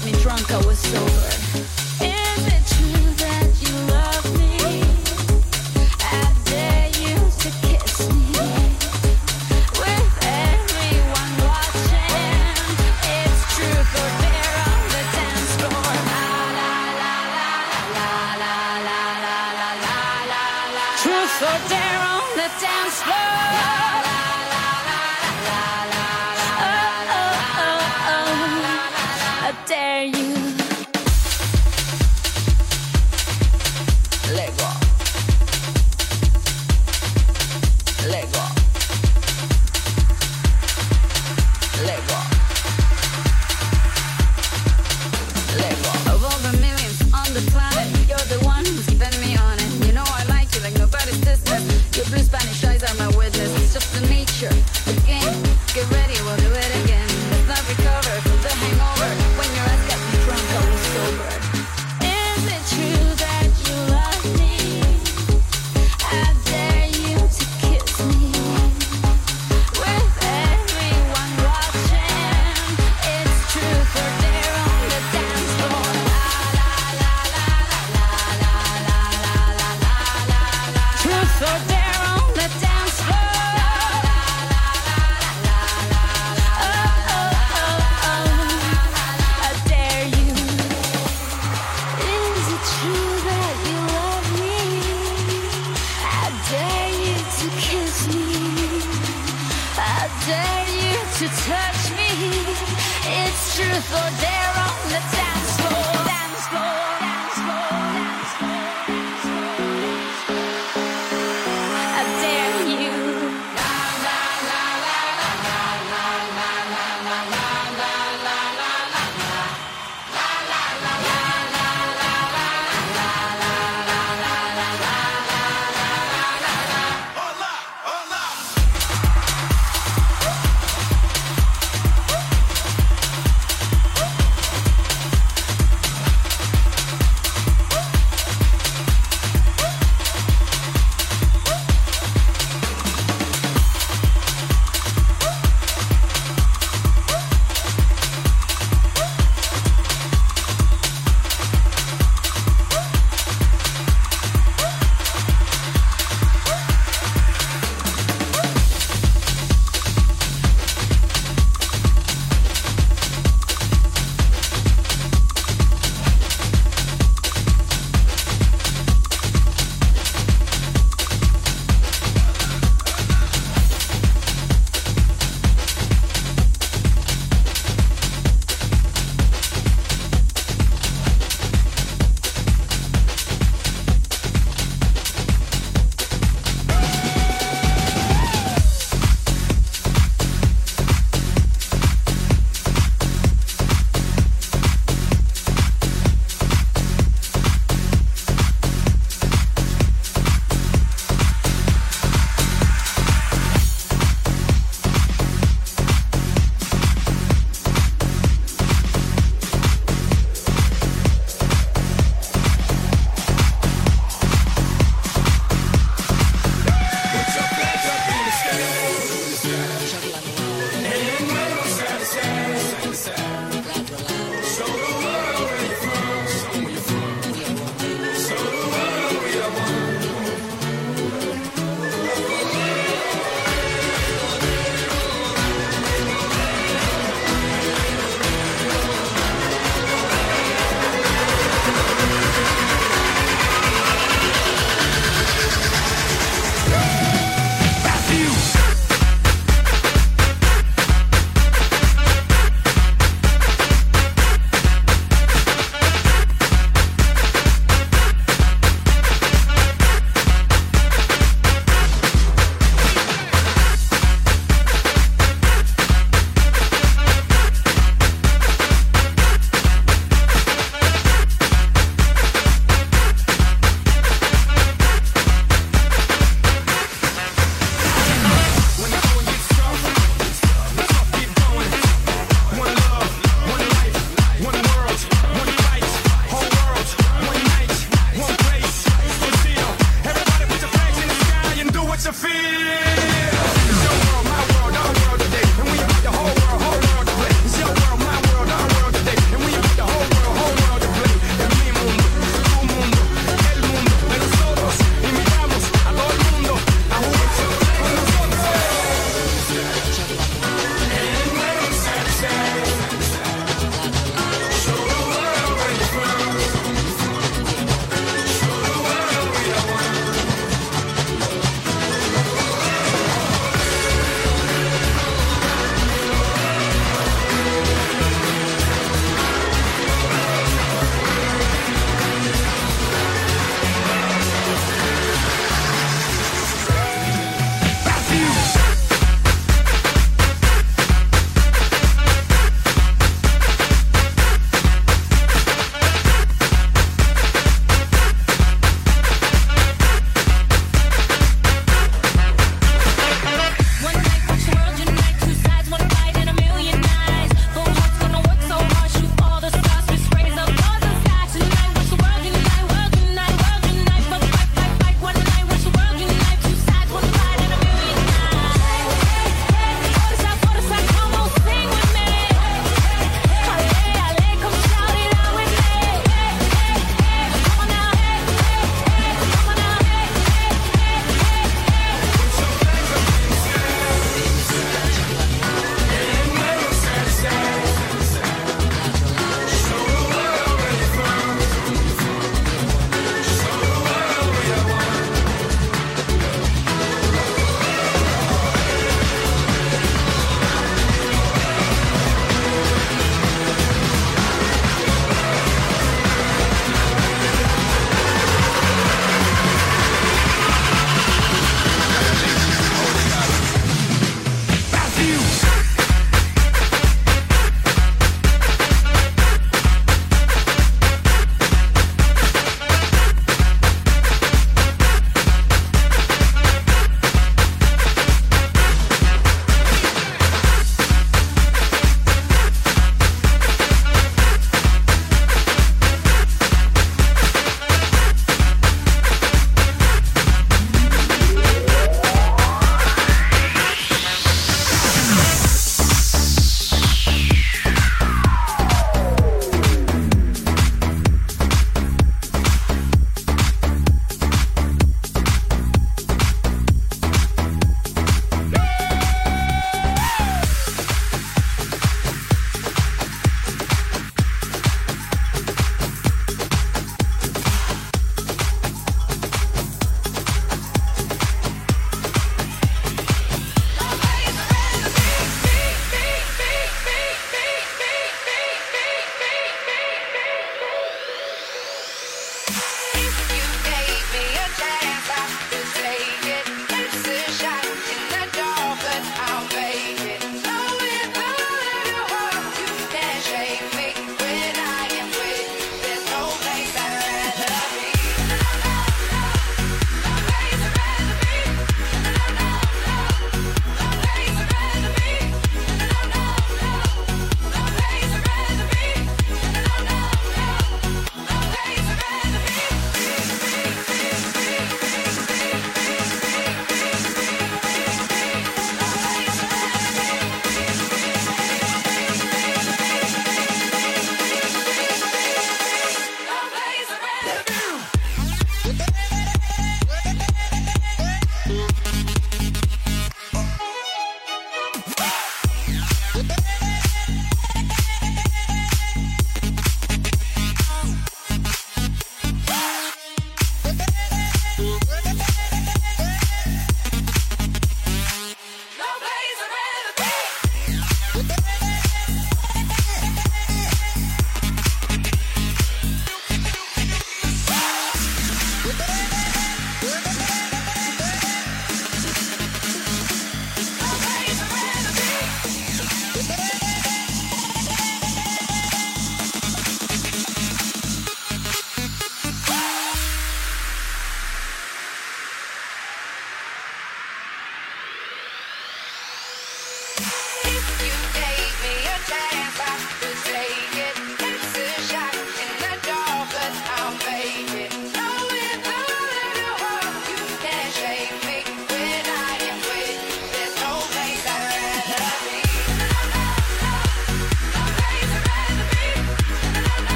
got me drunk, I was sober.